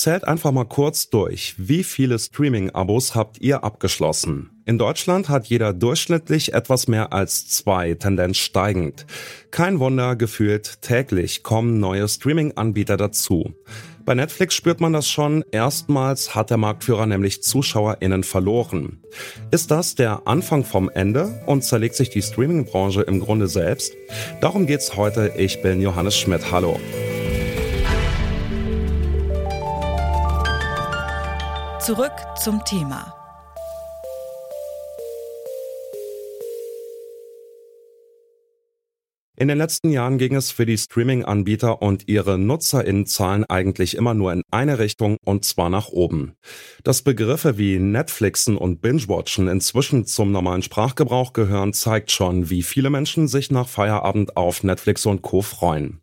Zählt einfach mal kurz durch. Wie viele Streaming-Abos habt ihr abgeschlossen? In Deutschland hat jeder durchschnittlich etwas mehr als zwei, Tendenz steigend. Kein Wunder, gefühlt täglich kommen neue Streaming-Anbieter dazu. Bei Netflix spürt man das schon. Erstmals hat der Marktführer nämlich ZuschauerInnen verloren. Ist das der Anfang vom Ende und zerlegt sich die Streaming-Branche im Grunde selbst? Darum geht's heute. Ich bin Johannes Schmidt. Hallo. Zurück zum Thema. In den letzten Jahren ging es für die Streaming-Anbieter und ihre NutzerInnenzahlen eigentlich immer nur in eine Richtung und zwar nach oben. Dass Begriffe wie Netflixen und Binge-Watchen inzwischen zum normalen Sprachgebrauch gehören, zeigt schon, wie viele Menschen sich nach Feierabend auf Netflix und Co. freuen.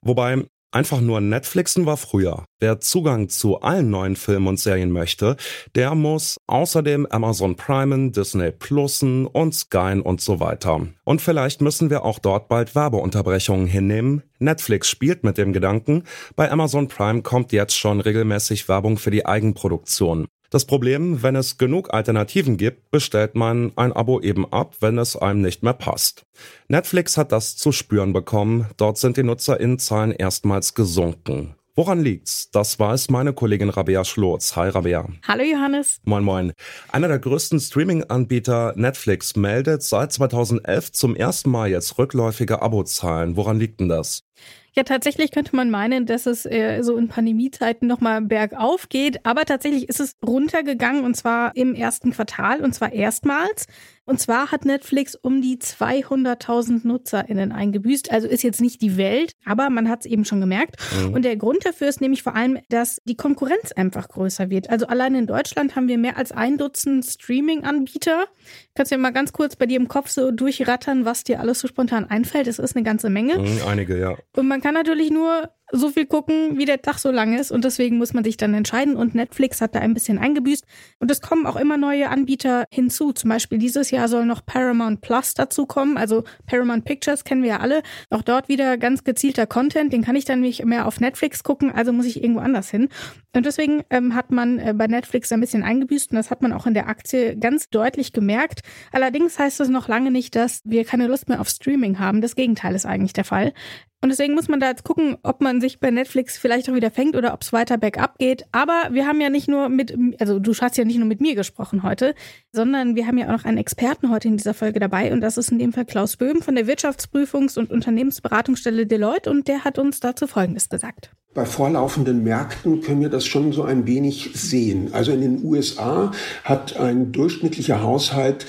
Wobei Einfach nur Netflixen war früher. Wer Zugang zu allen neuen Filmen und Serien möchte, der muss außerdem Amazon Primen, Disney Plusen und Sky und so weiter. Und vielleicht müssen wir auch dort bald Werbeunterbrechungen hinnehmen. Netflix spielt mit dem Gedanken, bei Amazon Prime kommt jetzt schon regelmäßig Werbung für die Eigenproduktion. Das Problem, wenn es genug Alternativen gibt, bestellt man ein Abo eben ab, wenn es einem nicht mehr passt. Netflix hat das zu spüren bekommen, dort sind die Nutzerinnenzahlen erstmals gesunken. Woran liegt's? Das weiß meine Kollegin Rabea Schlotz. Hi Rabea. Hallo Johannes. Moin moin. Einer der größten Streaming-Anbieter Netflix meldet seit 2011 zum ersten Mal jetzt rückläufige Abozahlen. Woran liegt denn das? Ja, tatsächlich könnte man meinen, dass es äh, so in Pandemiezeiten nochmal bergauf geht, aber tatsächlich ist es runtergegangen und zwar im ersten Quartal und zwar erstmals. Und zwar hat Netflix um die 200.000 NutzerInnen eingebüßt. Also ist jetzt nicht die Welt, aber man hat es eben schon gemerkt. Mhm. Und der Grund dafür ist nämlich vor allem, dass die Konkurrenz einfach größer wird. Also allein in Deutschland haben wir mehr als ein Dutzend Streaming-Anbieter. Kannst du ja mal ganz kurz bei dir im Kopf so durchrattern, was dir alles so spontan einfällt. Es ist eine ganze Menge. Mhm, einige, ja. Und man kann natürlich nur so viel gucken, wie der Tag so lang ist. Und deswegen muss man sich dann entscheiden. Und Netflix hat da ein bisschen eingebüßt. Und es kommen auch immer neue Anbieter hinzu. Zum Beispiel dieses Jahr soll noch Paramount Plus dazu kommen. Also Paramount Pictures kennen wir ja alle. Auch dort wieder ganz gezielter Content. Den kann ich dann nicht mehr auf Netflix gucken. Also muss ich irgendwo anders hin. Und deswegen ähm, hat man äh, bei Netflix ein bisschen eingebüßt. Und das hat man auch in der Aktie ganz deutlich gemerkt. Allerdings heißt das noch lange nicht, dass wir keine Lust mehr auf Streaming haben. Das Gegenteil ist eigentlich der Fall. Und deswegen muss man da jetzt gucken, ob man sich bei Netflix vielleicht auch wieder fängt oder ob es weiter bergab geht. Aber wir haben ja nicht nur mit, also du hast ja nicht nur mit mir gesprochen heute, sondern wir haben ja auch noch einen Experten heute in dieser Folge dabei. Und das ist in dem Fall Klaus Böhm von der Wirtschaftsprüfungs- und Unternehmensberatungsstelle Deloitte. Und der hat uns dazu Folgendes gesagt. Bei vorlaufenden Märkten können wir das schon so ein wenig sehen. Also in den USA hat ein durchschnittlicher Haushalt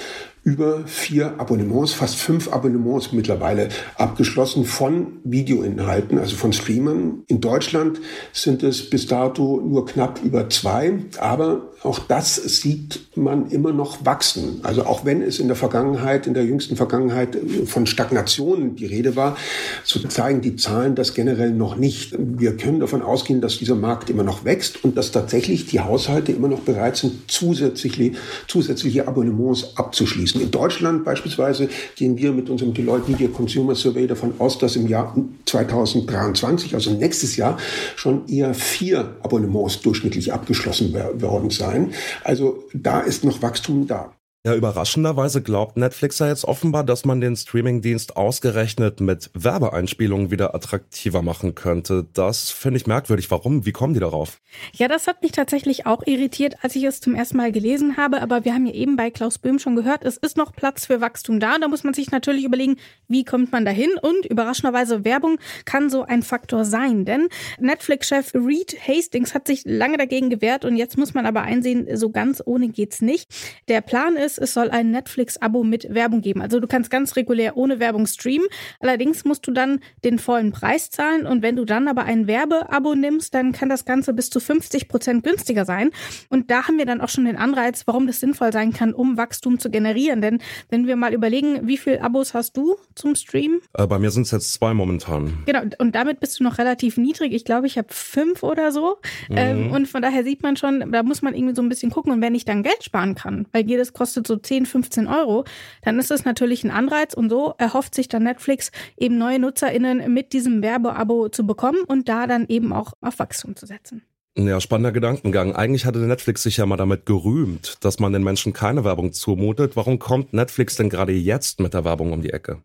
über vier Abonnements, fast fünf Abonnements mittlerweile abgeschlossen von Videoinhalten, also von Streamern. In Deutschland sind es bis dato nur knapp über zwei, aber auch das sieht man immer noch wachsen. Also auch wenn es in der Vergangenheit, in der jüngsten Vergangenheit von Stagnation die Rede war, so zeigen die Zahlen das generell noch nicht. Wir können davon ausgehen, dass dieser Markt immer noch wächst und dass tatsächlich die Haushalte immer noch bereit sind, zusätzliche, zusätzliche Abonnements abzuschließen. In Deutschland beispielsweise gehen wir mit unserem Deloitte Media Consumer Survey davon aus, dass im Jahr 2023, also nächstes Jahr, schon eher vier Abonnements durchschnittlich abgeschlossen worden sein. Also da ist noch Wachstum da. Ja, überraschenderweise glaubt Netflix ja jetzt offenbar, dass man den Streamingdienst ausgerechnet mit Werbeeinspielungen wieder attraktiver machen könnte. Das finde ich merkwürdig. Warum? Wie kommen die darauf? Ja, das hat mich tatsächlich auch irritiert, als ich es zum ersten Mal gelesen habe. Aber wir haben ja eben bei Klaus Böhm schon gehört, es ist noch Platz für Wachstum da. Da muss man sich natürlich überlegen, wie kommt man dahin? Und überraschenderweise Werbung kann so ein Faktor sein. Denn Netflix-Chef Reed Hastings hat sich lange dagegen gewehrt und jetzt muss man aber einsehen, so ganz ohne geht's nicht. Der Plan ist, es soll ein Netflix-Abo mit Werbung geben. Also du kannst ganz regulär ohne Werbung streamen. Allerdings musst du dann den vollen Preis zahlen. Und wenn du dann aber ein Werbeabo nimmst, dann kann das Ganze bis zu 50 Prozent günstiger sein. Und da haben wir dann auch schon den Anreiz, warum das sinnvoll sein kann, um Wachstum zu generieren. Denn wenn wir mal überlegen, wie viele Abos hast du zum Stream? Äh, bei mir sind es jetzt zwei momentan. Genau, und damit bist du noch relativ niedrig. Ich glaube, ich habe fünf oder so. Mhm. Ähm, und von daher sieht man schon, da muss man irgendwie so ein bisschen gucken. Und wenn ich dann Geld sparen kann, weil jedes kostet kostet so 10, 15 Euro, dann ist es natürlich ein Anreiz und so erhofft sich dann Netflix eben neue NutzerInnen mit diesem Werbeabo zu bekommen und da dann eben auch auf Wachstum zu setzen. Ja, spannender Gedankengang. Eigentlich hatte Netflix sich ja mal damit gerühmt, dass man den Menschen keine Werbung zumutet. Warum kommt Netflix denn gerade jetzt mit der Werbung um die Ecke?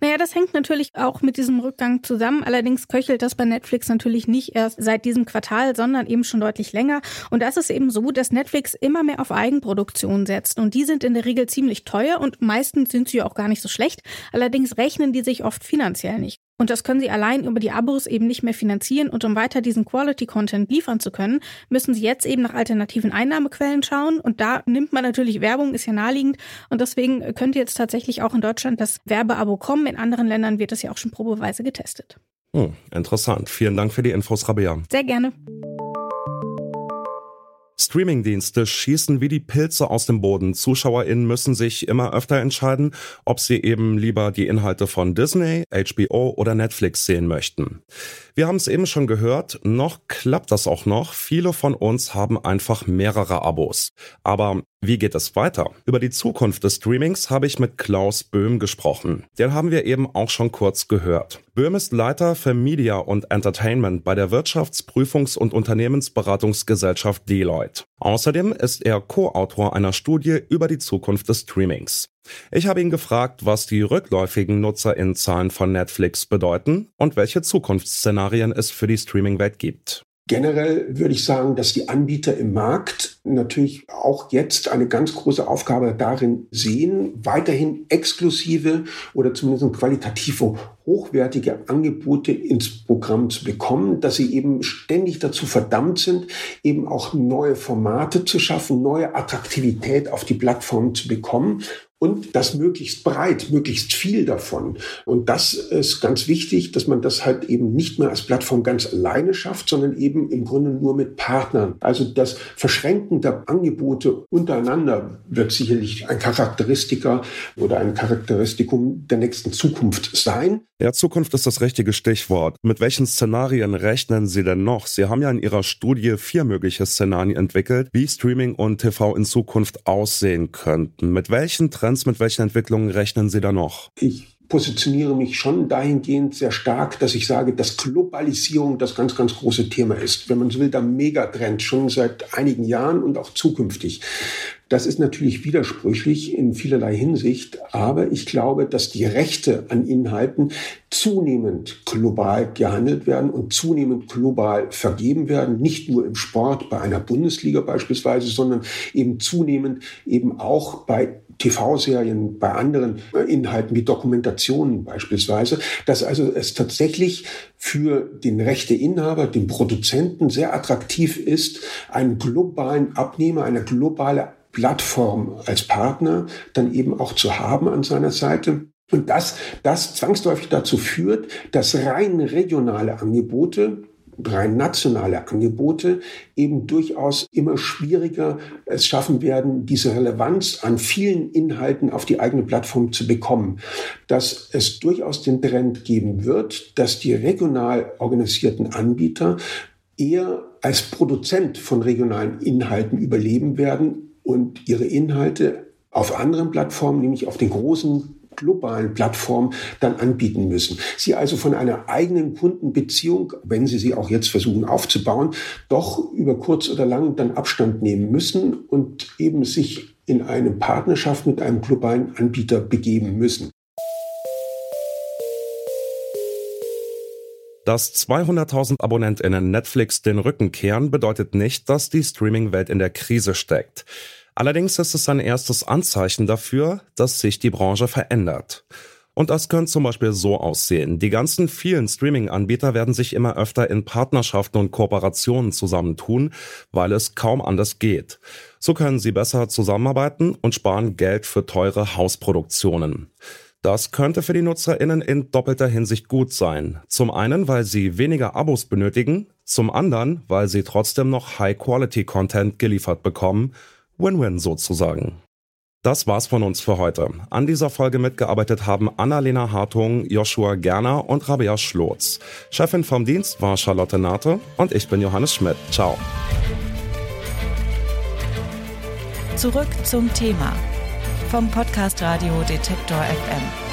Naja, das hängt natürlich auch mit diesem Rückgang zusammen. Allerdings köchelt das bei Netflix natürlich nicht erst seit diesem Quartal, sondern eben schon deutlich länger. Und das ist eben so, dass Netflix immer mehr auf Eigenproduktion setzt. Und die sind in der Regel ziemlich teuer und meistens sind sie auch gar nicht so schlecht. Allerdings rechnen die sich oft finanziell nicht. Und das können sie allein über die Abos eben nicht mehr finanzieren. Und um weiter diesen Quality-Content liefern zu können, müssen sie jetzt eben nach alternativen Einnahmequellen schauen. Und da nimmt man natürlich Werbung, ist ja naheliegend. Und deswegen könnte jetzt tatsächlich auch in Deutschland das Werbeabo kommen. In anderen Ländern wird das ja auch schon probeweise getestet. Hm, interessant. Vielen Dank für die Infos, Rabea. Sehr gerne. Streamingdienste schießen wie die Pilze aus dem Boden. ZuschauerInnen müssen sich immer öfter entscheiden, ob sie eben lieber die Inhalte von Disney, HBO oder Netflix sehen möchten. Wir haben es eben schon gehört, noch klappt das auch noch. Viele von uns haben einfach mehrere Abos. Aber wie geht es weiter? Über die Zukunft des Streamings habe ich mit Klaus Böhm gesprochen. Den haben wir eben auch schon kurz gehört. Böhm ist Leiter für Media und Entertainment bei der Wirtschaftsprüfungs- und Unternehmensberatungsgesellschaft Deloitte. Außerdem ist er Co-Autor einer Studie über die Zukunft des Streamings. Ich habe ihn gefragt, was die rückläufigen Nutzerinnenzahlen von Netflix bedeuten und welche Zukunftsszenarien es für die Streamingwelt gibt. Generell würde ich sagen, dass die Anbieter im Markt natürlich auch jetzt eine ganz große Aufgabe darin sehen, weiterhin exklusive oder zumindest qualitative hochwertige Angebote ins Programm zu bekommen, dass sie eben ständig dazu verdammt sind, eben auch neue Formate zu schaffen, neue Attraktivität auf die Plattform zu bekommen und das möglichst breit, möglichst viel davon. Und das ist ganz wichtig, dass man das halt eben nicht mehr als Plattform ganz alleine schafft, sondern eben im Grunde nur mit Partnern. Also das Verschränken der Angebote untereinander wird sicherlich ein Charakteristiker oder ein Charakteristikum der nächsten Zukunft sein. Ja, Zukunft ist das richtige Stichwort. Mit welchen Szenarien rechnen Sie denn noch? Sie haben ja in Ihrer Studie vier mögliche Szenarien entwickelt, wie Streaming und TV in Zukunft aussehen könnten. Mit welchen Trends, mit welchen Entwicklungen rechnen Sie da noch? Ich positioniere mich schon dahingehend sehr stark, dass ich sage, dass Globalisierung das ganz, ganz große Thema ist. Wenn man so will, der Megatrend schon seit einigen Jahren und auch zukünftig. Das ist natürlich widersprüchlich in vielerlei Hinsicht, aber ich glaube, dass die Rechte an Inhalten zunehmend global gehandelt werden und zunehmend global vergeben werden, nicht nur im Sport bei einer Bundesliga beispielsweise, sondern eben zunehmend eben auch bei TV-Serien, bei anderen Inhalten wie Dokumentationen beispielsweise, dass also es tatsächlich für den Rechteinhaber, den Produzenten sehr attraktiv ist, einen globalen Abnehmer, eine globale Plattform als Partner dann eben auch zu haben an seiner Seite. Und das, das zwangsläufig dazu führt, dass rein regionale Angebote rein nationale Angebote eben durchaus immer schwieriger es schaffen werden, diese Relevanz an vielen Inhalten auf die eigene Plattform zu bekommen. Dass es durchaus den Trend geben wird, dass die regional organisierten Anbieter eher als Produzent von regionalen Inhalten überleben werden und ihre Inhalte auf anderen Plattformen, nämlich auf den großen globalen Plattformen dann anbieten müssen. Sie also von einer eigenen Kundenbeziehung, wenn sie sie auch jetzt versuchen aufzubauen, doch über kurz oder lang dann Abstand nehmen müssen und eben sich in eine Partnerschaft mit einem globalen Anbieter begeben müssen. Dass 200.000 AbonnentInnen Netflix den Rücken kehren, bedeutet nicht, dass die Streaming-Welt in der Krise steckt. Allerdings ist es ein erstes Anzeichen dafür, dass sich die Branche verändert. Und das könnte zum Beispiel so aussehen. Die ganzen vielen Streaming-Anbieter werden sich immer öfter in Partnerschaften und Kooperationen zusammentun, weil es kaum anders geht. So können sie besser zusammenarbeiten und sparen Geld für teure Hausproduktionen. Das könnte für die NutzerInnen in doppelter Hinsicht gut sein. Zum einen, weil sie weniger Abos benötigen, zum anderen, weil sie trotzdem noch High-Quality-Content geliefert bekommen Win-win sozusagen. Das war's von uns für heute. An dieser Folge mitgearbeitet haben Annalena Hartung, Joshua Gerner und Rabea Schlotz. Chefin vom Dienst war Charlotte Nate und ich bin Johannes Schmidt. Ciao. Zurück zum Thema vom Podcast Radio Detektor FM.